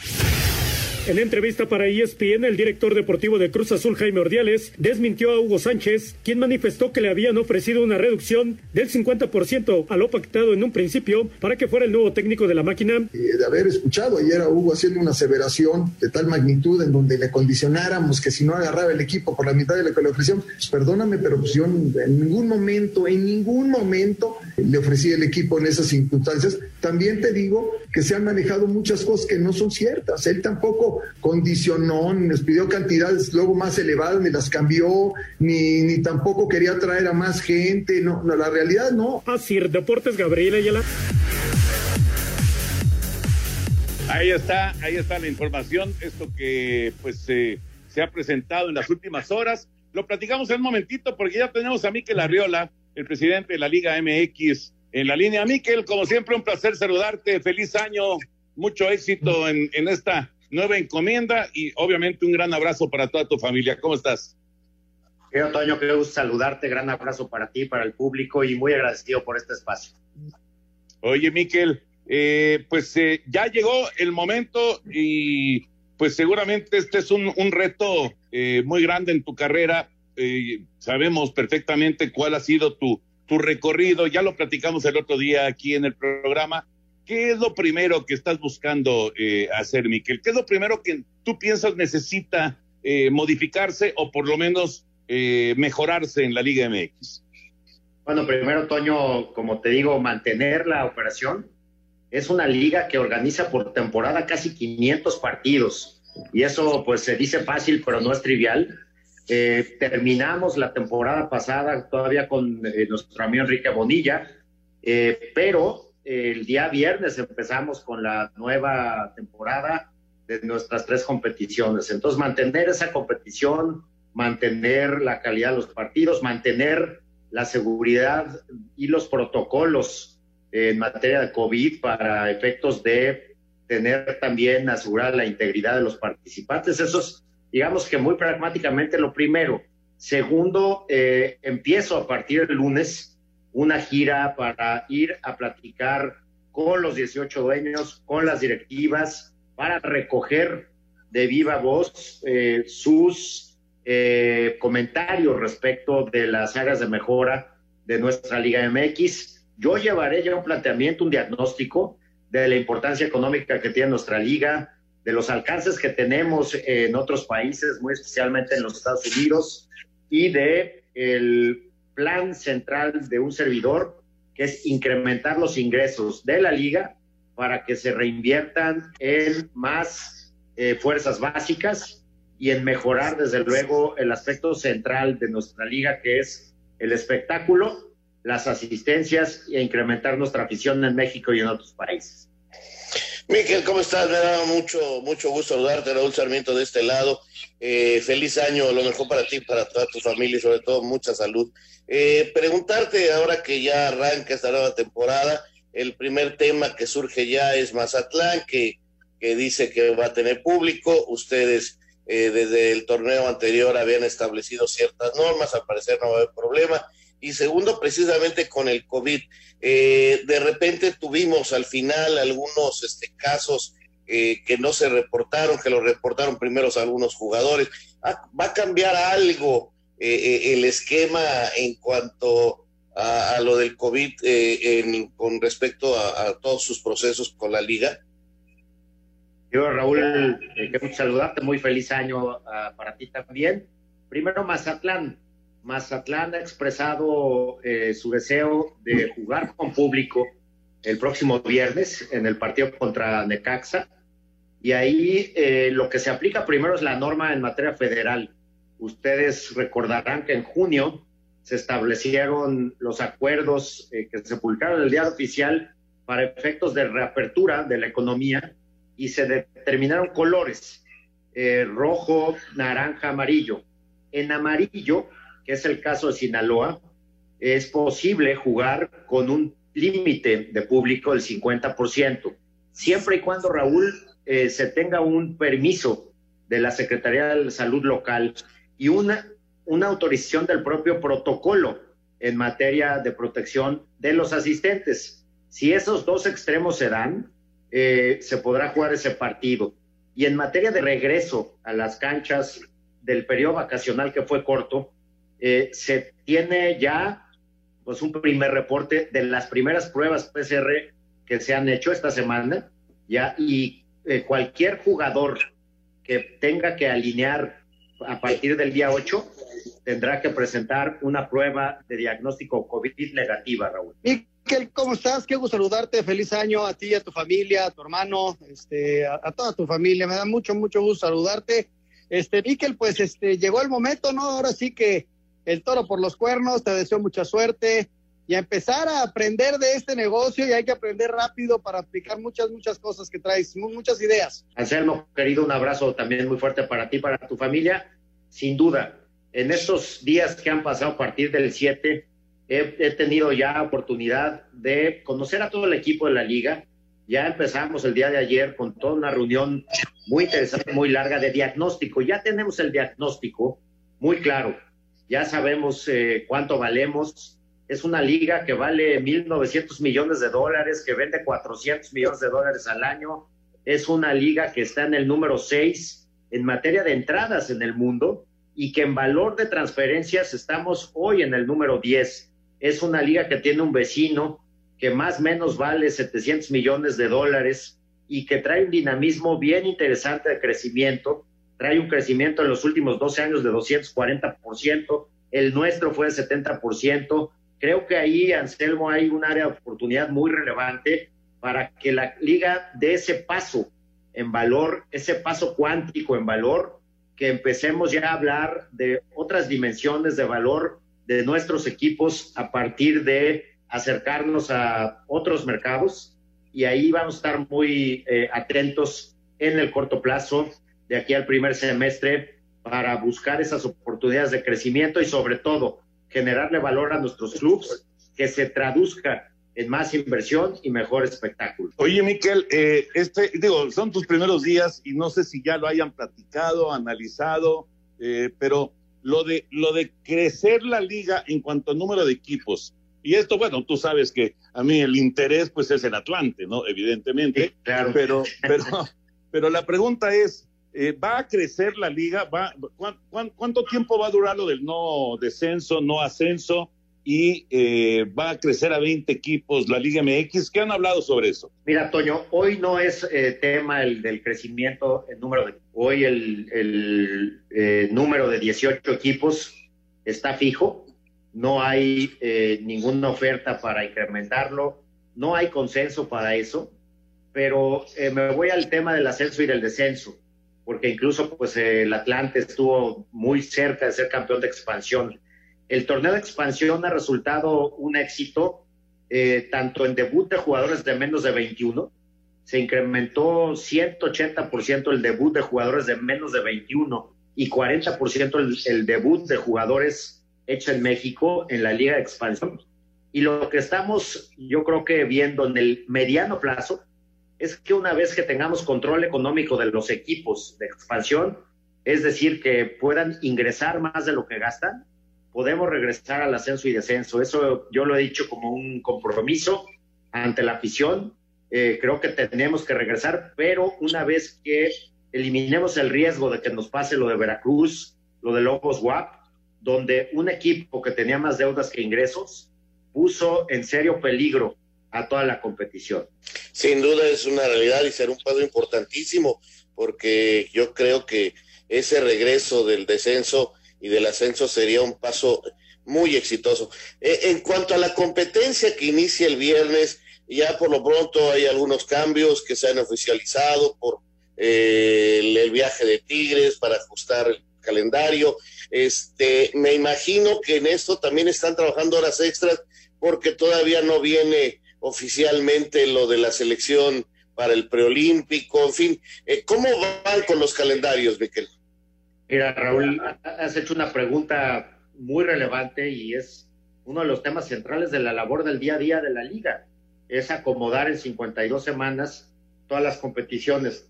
En entrevista para ESPN, el director deportivo de Cruz Azul, Jaime Ordiales, desmintió a Hugo Sánchez, quien manifestó que le habían ofrecido una reducción del 50% a lo pactado en un principio para que fuera el nuevo técnico de la máquina. de haber escuchado ayer a Hugo haciendo una aseveración de tal magnitud en donde le condicionáramos que si no agarraba el equipo por la mitad de lo que le ofrecíamos, perdóname, pero pues yo en ningún momento, en ningún momento le ofrecí el equipo en esas circunstancias. También te digo que se han manejado muchas cosas que no son ciertas. Él tampoco condicionó, ni nos pidió cantidades luego más elevadas, ni las cambió, ni, ni tampoco quería traer a más gente. No, no la realidad no. Así, Deportes Gabriela Ayala. Ahí está, ahí está la información, esto que pues eh, se ha presentado en las últimas horas. Lo platicamos en un momentito porque ya tenemos a Miquel Arriola, el presidente de la Liga MX, en la línea. Miquel, como siempre, un placer saludarte. Feliz año, mucho éxito en, en esta nueva encomienda y obviamente un gran abrazo para toda tu familia. ¿Cómo estás? Querido Toño, quiero saludarte, gran abrazo para ti, para el público y muy agradecido por este espacio. Oye, Miquel, eh, pues eh, ya llegó el momento y pues seguramente este es un, un reto eh, muy grande en tu carrera. Eh, sabemos perfectamente cuál ha sido tu, tu recorrido, ya lo platicamos el otro día aquí en el programa. ¿Qué es lo primero que estás buscando eh, hacer, Miquel? ¿Qué es lo primero que tú piensas necesita eh, modificarse o por lo menos eh, mejorarse en la Liga MX? Bueno, primero, Toño, como te digo, mantener la operación. Es una liga que organiza por temporada casi 500 partidos y eso pues se dice fácil, pero no es trivial. Eh, terminamos la temporada pasada todavía con eh, nuestro amigo Enrique Bonilla, eh, pero el día viernes empezamos con la nueva temporada de nuestras tres competiciones. Entonces, mantener esa competición, mantener la calidad de los partidos, mantener la seguridad y los protocolos en materia de COVID para efectos de tener también asegurar la integridad de los participantes. Eso es, digamos que muy pragmáticamente lo primero. Segundo, eh, empiezo a partir del lunes una gira para ir a platicar con los 18 dueños, con las directivas, para recoger de viva voz eh, sus eh, comentarios respecto de las áreas de mejora de nuestra Liga MX. Yo llevaré ya un planteamiento, un diagnóstico de la importancia económica que tiene nuestra liga, de los alcances que tenemos en otros países, muy especialmente en los Estados Unidos, y de el plan central de un servidor, que es incrementar los ingresos de la liga para que se reinviertan en más eh, fuerzas básicas y en mejorar, desde luego, el aspecto central de nuestra liga, que es el espectáculo, las asistencias e incrementar nuestra afición en México y en otros países. Miquel, ¿cómo estás? Me da mucho, mucho gusto saludarte, Raúl Sarmiento de este lado. Eh, feliz año, lo mejor para ti, para toda tu familia y sobre todo mucha salud. Eh, preguntarte ahora que ya arranca esta nueva temporada, el primer tema que surge ya es Mazatlán, que, que dice que va a tener público. Ustedes eh, desde el torneo anterior habían establecido ciertas normas, al parecer no va a haber problema. Y segundo, precisamente con el COVID, eh, de repente tuvimos al final algunos este, casos eh, que no se reportaron, que lo reportaron primero algunos jugadores. Ah, ¿Va a cambiar algo el esquema en cuanto a, lo del COVID con respecto a todos sus procesos con la liga? Yo, Raúl, eh, quiero saludarte, muy feliz año ah, para ti también. Primero, Mazatlán. Mazatlán ha expresado eh, su deseo de jugar con público el próximo viernes en el partido contra Necaxa. Y ahí eh, lo que se aplica primero es la norma en materia federal. Ustedes recordarán que en junio se establecieron los acuerdos que se publicaron en el diario oficial para efectos de reapertura de la economía y se determinaron colores, eh, rojo, naranja, amarillo. En amarillo, que es el caso de Sinaloa, es posible jugar con un límite de público del 50%, siempre y cuando, Raúl, eh, se tenga un permiso de la Secretaría de Salud local y una, una autorización del propio protocolo en materia de protección de los asistentes. Si esos dos extremos se dan, eh, se podrá jugar ese partido. Y en materia de regreso a las canchas del periodo vacacional que fue corto, eh, se tiene ya pues un primer reporte de las primeras pruebas PCR que se han hecho esta semana, ya, y eh, cualquier jugador que tenga que alinear a partir del día 8 tendrá que presentar una prueba de diagnóstico COVID negativa, Raúl. ¿cómo estás? Qué gusto saludarte. Feliz año a ti, a tu familia, a tu hermano, este, a, toda tu familia. Me da mucho, mucho gusto saludarte. Este, Miquel, pues este, llegó el momento, ¿no? Ahora sí que el toro por los cuernos, te deseo mucha suerte y a empezar a aprender de este negocio y hay que aprender rápido para aplicar muchas, muchas cosas que traes, muchas ideas. Anselmo, querido, un abrazo también muy fuerte para ti, para tu familia. Sin duda, en estos días que han pasado a partir del 7, he, tenido ya oportunidad de conocer a todo el equipo de la liga. Ya empezamos el día de ayer con toda una reunión muy interesante, muy larga de diagnóstico. Ya tenemos el diagnóstico muy claro. Ya sabemos eh, cuánto valemos. Es una liga que vale 1.900 millones de dólares, que vende 400 millones de dólares al año. Es una liga que está en el número 6 en materia de entradas en el mundo y que en valor de transferencias estamos hoy en el número 10 es una liga que tiene un vecino que más o menos vale 700 millones de dólares y que trae un dinamismo bien interesante de crecimiento. Trae un crecimiento en los últimos 12 años de 240%, el nuestro fue de 70%. Creo que ahí, Anselmo, hay un área de oportunidad muy relevante para que la liga dé ese paso en valor, ese paso cuántico en valor, que empecemos ya a hablar de otras dimensiones de valor de nuestros equipos a partir de acercarnos a otros mercados y ahí vamos a estar muy eh, atentos en el corto plazo, de aquí al primer semestre, para buscar esas oportunidades de crecimiento y sobre todo generarle valor a nuestros clubes que se traduzca en más inversión y mejor espectáculo. Oye, Miquel, eh, este, digo, son tus primeros días y no sé si ya lo hayan platicado, analizado, eh, pero lo de, lo de crecer la liga en cuanto a número de equipos. Y esto, bueno, tú sabes que a mí el interés pues es el Atlante, ¿no? Evidentemente. claro. Pero, pero, pero la pregunta es, eh, ¿va a crecer la liga? ¿Va, cuánto tiempo va a durar lo del no descenso, no ascenso? y eh, va a crecer a 20 equipos la Liga MX. ¿Qué han hablado sobre eso? Mira, Toño, hoy no es eh, tema el del crecimiento, el número de... Hoy el, eh, número de 18 equipos está fijo, no hay ninguna oferta para incrementarlo, no hay consenso para eso, pero me voy al tema del ascenso y del descenso. Porque incluso pues el Atlante estuvo muy cerca de ser campeón de expansión. El torneo de expansión ha resultado un éxito, eh, tanto en debut de jugadores de menos de 21, se incrementó 180% el debut de jugadores de menos de 21 y 40% el, el debut de jugadores hecho en México en la Liga de Expansión. Y lo que estamos, yo creo que viendo en el mediano plazo, es que una vez que tengamos control económico de los equipos de expansión, es decir, que puedan ingresar más de lo que gastan, podemos regresar al ascenso y descenso. Eso yo lo he dicho como un compromiso ante la afición. Eh, creo que tenemos que regresar, pero una vez que eliminemos el riesgo de que nos pase lo de Veracruz, lo de Lobos WAP, donde un equipo que tenía más deudas que ingresos puso en serio peligro a toda la competición. Sin duda es una realidad y será un paso importantísimo porque yo creo que ese regreso del descenso y del ascenso sería un paso muy exitoso. Eh, en cuanto a la competencia que inicia el viernes, ya por lo pronto hay algunos cambios que se han oficializado por eh, el, el viaje de Tigres para ajustar el calendario. Este, me imagino que en esto también están trabajando horas extras porque todavía no viene oficialmente lo de la selección para el preolímpico, en fin, eh, ¿cómo van con los calendarios, Miquel? Mira, Raúl, has hecho una pregunta muy relevante y es uno de los temas centrales de la labor del día a día de la liga, es acomodar en 52 semanas todas las competiciones.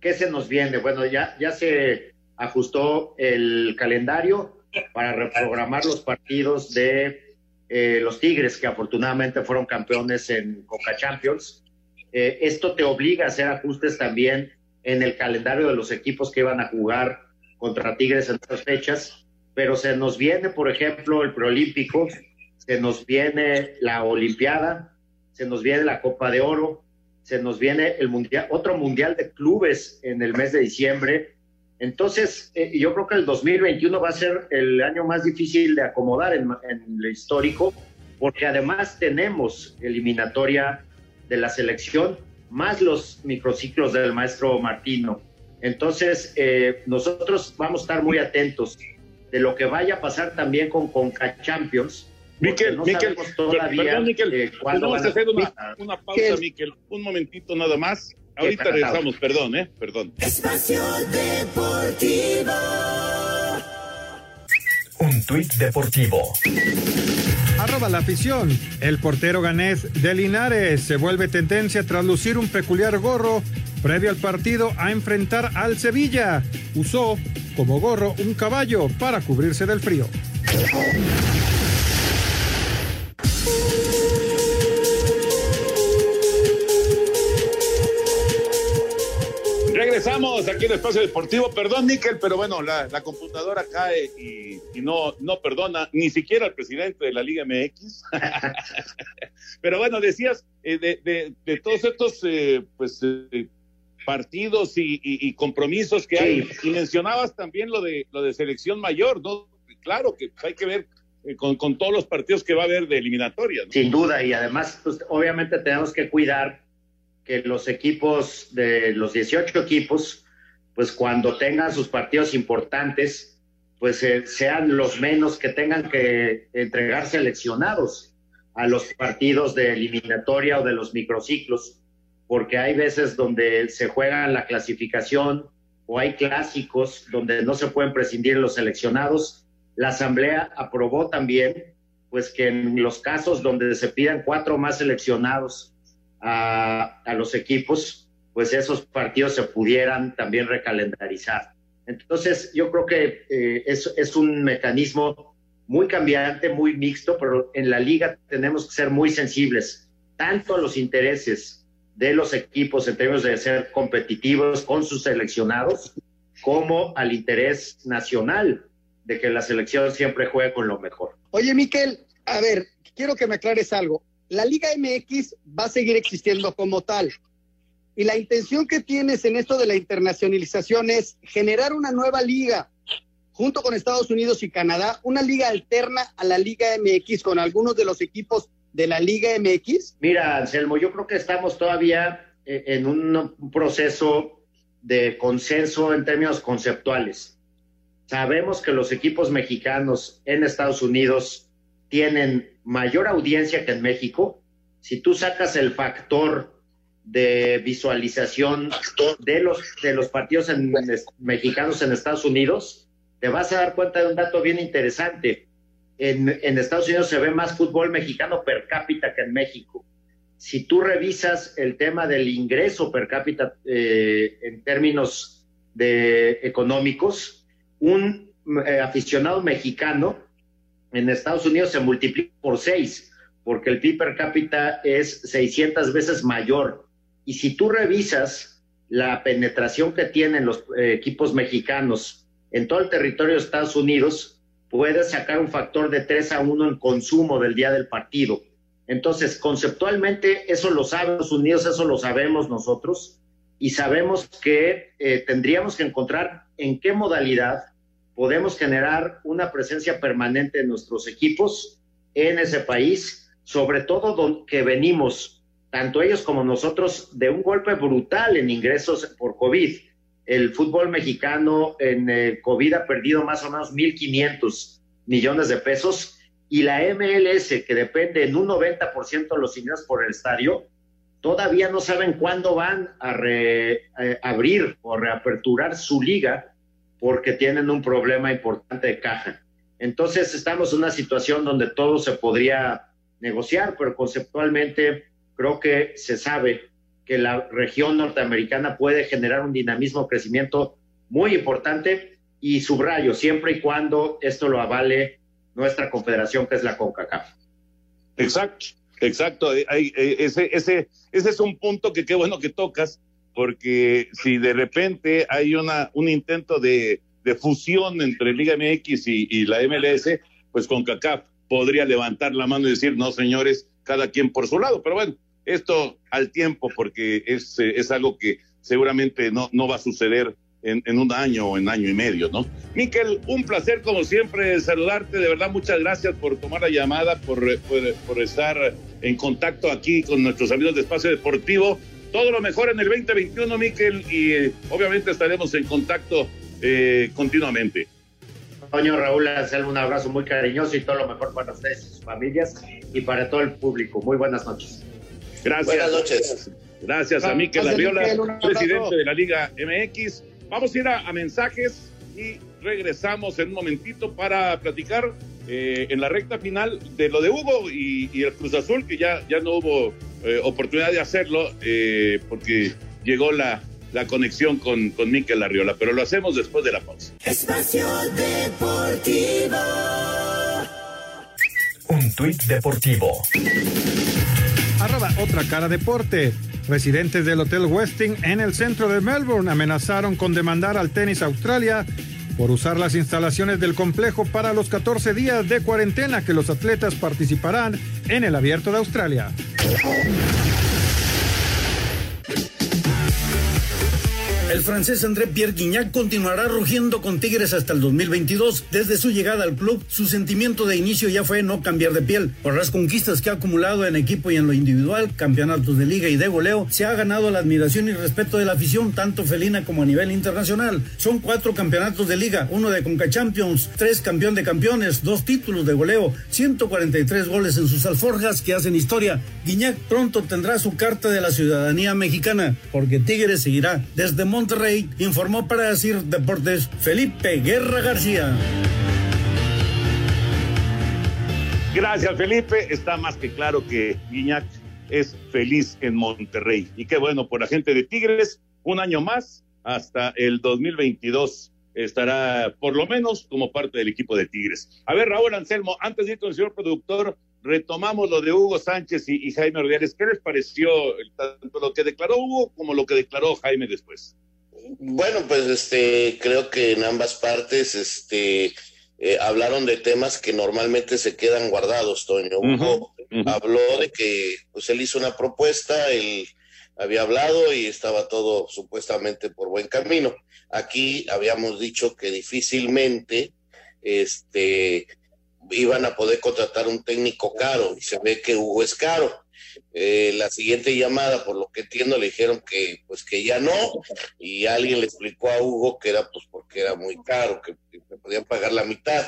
¿Qué se nos viene? Bueno, ya, ya se ajustó el calendario para reprogramar los partidos de eh, los Tigres, que afortunadamente fueron campeones en Coca Champions. Eh, esto te obliga a hacer ajustes también en el calendario de los equipos que iban a jugar contra Tigres en estas fechas, pero se nos viene, por ejemplo, el preolímpico, se nos viene la Olimpiada, se nos viene la Copa de Oro, se nos viene el mundial, otro mundial de clubes en el mes de diciembre. Entonces, eh, yo creo que el 2021 va a ser el año más difícil de acomodar en, en lo histórico, porque además tenemos eliminatoria de la selección, más los microciclos del maestro Martino. Entonces, eh, nosotros vamos a estar muy atentos de lo que vaya a pasar también con Conca Champions. Miquel, no Miquel, sabemos todavía perdón, Miquel, eh, cuándo vamos a- hacer una, una pausa, Miquel, un momentito nada más. Ahorita regresamos, perdón, eh, perdón. Espacio Deportivo. Un tuit deportivo. Arroba la afición. El portero ganés de Linares se vuelve tendencia tras lucir un peculiar gorro previo al partido a enfrentar al Sevilla. Usó como gorro un caballo para cubrirse del frío. Regresamos aquí en Espacio Deportivo. Perdón, Níquel, pero bueno, la, la computadora cae y, y no, no perdona ni siquiera al presidente de la Liga MX. pero bueno, decías eh, de, de- de todos estos eh, pues, eh, partidos y, y- y compromisos que hay. Y mencionabas también lo de, lo de selección mayor, ¿no? Claro que hay que ver eh, con, con todos los partidos que va a haber de eliminatorias. ¿no? Sin duda, y además, pues, obviamente tenemos que cuidar que los equipos de los 18 equipos, pues cuando tengan sus partidos importantes, pues eh, sean los menos que tengan que entregar seleccionados a los partidos de eliminatoria o de los microciclos, porque hay veces donde se juega la clasificación o hay clásicos donde no se pueden prescindir los seleccionados. La Asamblea aprobó también pues que en los casos donde se pidan cuatro más seleccionados a, los equipos, pues esos partidos se pudieran también recalendarizar. Entonces, yo creo que eh, es, es un mecanismo muy cambiante, muy mixto, pero en la liga tenemos que ser muy sensibles, tanto a los intereses de los equipos en términos de ser competitivos con sus seleccionados, como al interés nacional de que la selección siempre juegue con lo mejor. Oye, Miquel, a ver, quiero que me aclares algo. La Liga MX va a seguir existiendo como tal. Y la intención que tienes en esto de la internacionalización es generar una nueva liga junto con Estados Unidos y Canadá, una liga alterna a la Liga MX con algunos de los equipos de la Liga MX. Mira, Anselmo, yo creo que estamos todavía eh, en un proceso de consenso en términos conceptuales. Sabemos que los equipos mexicanos en Estados Unidos tienen mayor audiencia que en México. Si tú sacas el factor de visualización de los, de los partidos mexicanos en Estados Unidos, te vas a dar cuenta de un dato bien interesante. En, en, Estados Unidos se ve más fútbol mexicano per cápita que en México. Si tú revisas el tema del ingreso per cápita eh, en términos de económicos, un eh, aficionado mexicano en Estados Unidos se multiplica por seis, porque el PIB per cápita es 600 veces mayor y si tú revisas la penetración que tienen los eh, equipos mexicanos en todo el territorio de Estados Unidos, puedes sacar un factor de 3 a 1 en consumo del día del partido. Entonces, conceptualmente, eso lo saben Estados Unidos, eso lo sabemos nosotros, y sabemos que eh, tendríamos que encontrar en qué modalidad podemos generar una presencia permanente de nuestros equipos en ese país, sobre todo que venimos tanto ellos como nosotros, de un golpe brutal en ingresos por COVID. El fútbol mexicano en eh, COVID ha perdido más o menos 1.500 millones de pesos y la MLS, que depende en un 90% de los ingresos por el estadio, todavía no saben cuándo van a reabrir eh, o reaperturar su liga porque tienen un problema importante de caja. Entonces estamos en una situación donde todo se podría negociar, pero conceptualmente creo que se sabe que la región norteamericana puede generar un dinamismo, crecimiento muy importante y subrayo, siempre y cuando esto lo avale nuestra confederación, que es la CONCACAF. Exacto, exacto. Ese, es un punto que qué bueno que tocas, porque si de repente hay una, un intento de, de fusión entre Liga MX y, la MLS, pues CONCACAF podría levantar la mano y decir, no, señores, cada quien por su lado. Pero bueno, esto al tiempo, porque es, eh, es algo que seguramente no, no va a suceder en, en, un año o en año y medio, ¿no? Miquel, un placer como siempre saludarte, de verdad muchas gracias por tomar la llamada, por, por, estar en contacto aquí con nuestros amigos de Espacio Deportivo. Todo lo mejor en el 2021, Miquel, y eh, obviamente estaremos en contacto eh, continuamente. Toño Raúl, hacerle un abrazo muy cariñoso y todo lo mejor para ustedes y sus familias y para todo el público. Muy buenas noches. Gracias. Buenas noches. Gracias a Miquel Arriola, presidente de la Liga MX. Vamos a ir a, mensajes y regresamos en un momentito para platicar eh, en la recta final de lo de Hugo y, el Cruz Azul, que ya, ya no hubo eh, oportunidad de hacerlo eh, porque llegó la, la conexión con, con Miquel Arriola, pero lo hacemos después de la pausa. Espacio Deportivo. Un tuit deportivo arroba otra cara deporte. Residentes del Hotel Westin en el centro de Melbourne amenazaron con demandar al Tenis Australia por usar las instalaciones del complejo para los 14 días de cuarentena que los atletas participarán en el Abierto de Australia. El francés André Pierre Guignac continuará rugiendo con Tigres hasta el 2022. Desde su llegada al club, su sentimiento de inicio ya fue no cambiar de piel. Por las conquistas que ha acumulado en equipo y en lo individual, campeonatos de liga y de goleo, se ha ganado la admiración y respeto de la afición, tanto felina como a nivel internacional. Son cuatro campeonatos de liga, uno de Conca Champions, tres campeón de campeones, dos títulos de goleo, 143 goles en sus alforjas que hacen historia. Guignac pronto tendrá su carta de la ciudadanía mexicana, porque Tigres seguirá desde Monterrey, informó para decir Deportes Felipe Guerra García. Gracias, Felipe. Está más que claro que Guiñac es feliz en Monterrey. Y qué bueno por la gente de Tigres, un año más, hasta el 2022 estará por lo menos como parte del equipo de Tigres. A ver, Raúl Anselmo, antes de ir con el señor productor, retomamos lo de Hugo Sánchez y, Jaime Ordiales. ¿Qué les pareció tanto lo que declaró Hugo como lo que declaró Jaime después? Bueno, pues este, creo que en ambas partes este, eh, hablaron de temas que normalmente se quedan guardados, Toño. habló de que pues él hizo una propuesta, él había hablado y estaba todo supuestamente por buen camino. Aquí habíamos dicho que difícilmente este, iban a poder contratar un técnico caro y se ve que Hugo es caro. Eh, la siguiente llamada, por lo que entiendo, le dijeron que pues que ya no, y alguien le explicó a Hugo que era pues porque era muy caro, que, que podían pagar la mitad.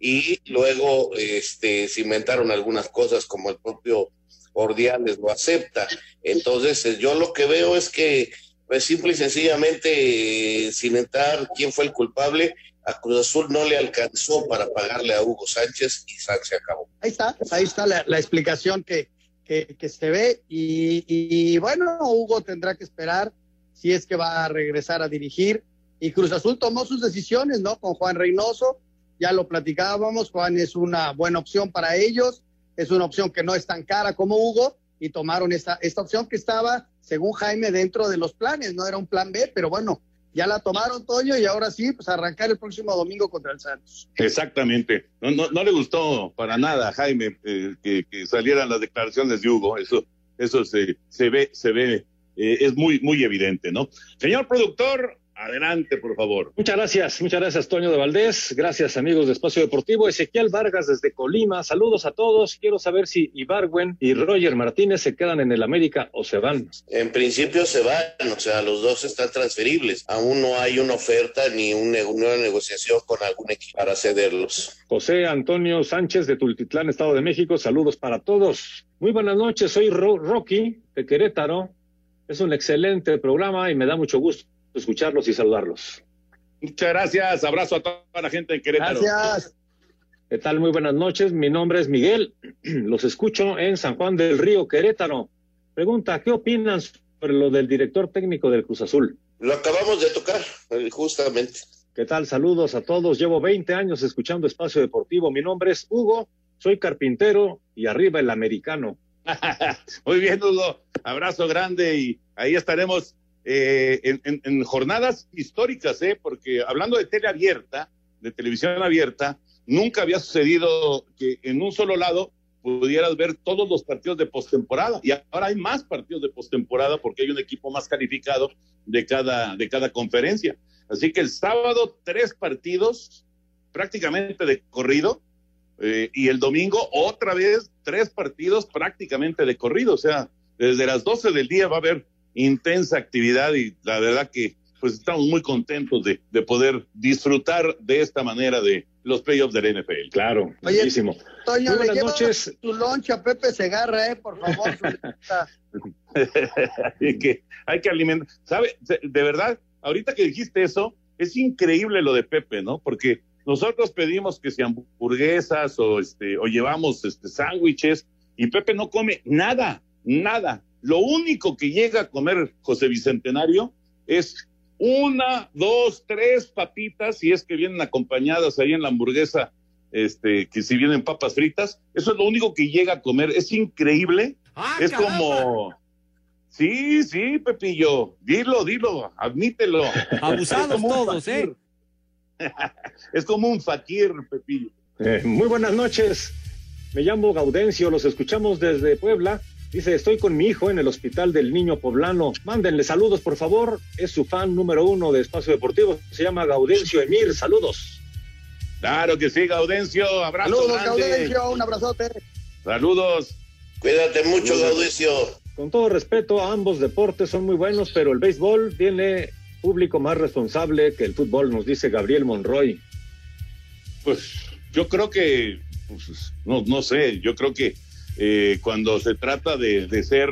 Y luego este, se inventaron algunas cosas como el propio Ordiales lo acepta. Entonces, eh, yo lo que veo es que, pues simple y sencillamente, eh, sin entrar quién fue el culpable, a Cruz Azul no le alcanzó para pagarle a Hugo Sánchez y Sánchez acabó. Ahí está, ahí está la, la explicación que, que, se ve. Y, y, bueno, Hugo tendrá que esperar si es que va a regresar a dirigir. Y Cruz Azul tomó sus decisiones, ¿no? Con Juan Reynoso, ya lo platicábamos, Juan es una buena opción para ellos, es una opción que no es tan cara como Hugo. Y tomaron esta, esta opción que estaba, según Jaime, dentro de los planes, no era un plan B, pero bueno, ya la tomaron, Toño, y ahora sí, pues arrancar el próximo domingo contra el Santos. Exactamente. No, no, no le gustó para nada Jaime eh, que, que, salieran las declaraciones de Hugo. Eso, eso se, se ve, se ve, eh, es muy, muy evidente, ¿no? Señor productor, Adelante, por favor. Muchas gracias, muchas gracias, Toño de Valdés. Gracias, amigos de Espacio Deportivo. Ezequiel Vargas desde Colima. Saludos a todos. Quiero saber si Ibarwen y Roger Martínez se quedan en el América o se van. En principio se van, o sea, los dos están transferibles. Aún no hay una oferta ni una negociación con algún equipo para cederlos. José Antonio Sánchez de Tultitlán, Estado de México. Saludos para todos. Muy buenas noches, soy Ro Rocky de Querétaro. Es un excelente programa y me da mucho gusto escucharlos y saludarlos. Muchas gracias, abrazo a toda la gente en Querétaro. Gracias. ¿Qué tal? Muy buenas noches, mi nombre es Miguel, los escucho en San Juan del Río, Querétaro. Pregunta, ¿qué opinan sobre lo del director técnico del Cruz Azul? Lo acabamos de tocar, justamente. ¿Qué tal? Saludos a todos. Llevo 20 años escuchando Espacio Deportivo. Mi nombre es Hugo, soy carpintero y arriba el americano. Muy bien, Hugo. Abrazo grande y ahí estaremos eh, en, en, en, jornadas históricas, ¿eh? porque hablando de tele abierta, de televisión abierta, nunca había sucedido que en un solo lado pudieras ver todos los partidos de postemporada y ahora hay más partidos de postemporada porque hay un equipo más calificado de cada, de cada conferencia. Así que el sábado tres partidos prácticamente de corrido eh, y el domingo otra vez tres partidos prácticamente de corrido. O sea, desde las 12 del día va a haber intensa actividad y la verdad que pues estamos muy contentos de, de poder disfrutar de esta manera de los playoffs del NFL. Claro, Oye, muchísimo. Toño, Muy le buenas lleva noches. tu loncha Pepe Segarra, eh, por favor. hay, que, hay que alimentar. ¿Sabe? De verdad, ahorita que dijiste eso, es increíble lo de Pepe, ¿no? Porque nosotros pedimos que sean hamburguesas o, este, o llevamos este, sándwiches y Pepe no come nada, nada. Lo único que llega a comer José Bicentenario es una, dos, tres papitas, si es que vienen acompañadas ahí en la hamburguesa, este, que si vienen papas fritas, eso es lo único que llega a comer. Es increíble. Ah, es caramba. como. Sí, sí, Pepillo. Dilo, dilo, admítelo. Abusados todos, ¿eh? Es como un fakir, Pepillo. Eh, muy buenas noches. Me llamo Gaudencio, los escuchamos desde Puebla. Dice, estoy con mi hijo en el hospital del niño poblano. Mándenle saludos, por favor. Es su fan número uno de Espacio Deportivo. Se llama Gaudencio Emir. Saludos. Claro que sí, Gaudencio. Abrazo Saludos, grande. Gaudencio, un abrazote. Saludos. Cuídate mucho, Gaudencio. Con todo respeto, ambos deportes son muy buenos, pero el béisbol tiene público más responsable que el fútbol, nos dice Gabriel Monroy. Pues yo creo que, pues, no, no sé, yo creo que eh, cuando se trata de, de ser,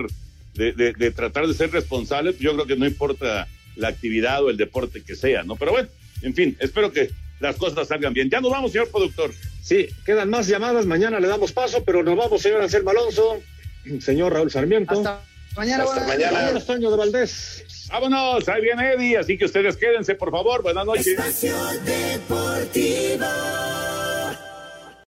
de, de, de tratar de ser responsable, yo creo que no importa la actividad o el deporte que sea, ¿no? Pero bueno, en fin, espero que las cosas salgan bien. Ya nos vamos, señor productor. Sí, quedan más llamadas, mañana le damos paso, pero nos vamos, señor Anselmo Alonso, señor Raúl Sarmiento. Hasta mañana. Hasta buenas mañana. Toño de Valdés. Vámonos, ahí viene Eddie, así que ustedes quédense, por favor. Buenas noches. Espacio Deportivo.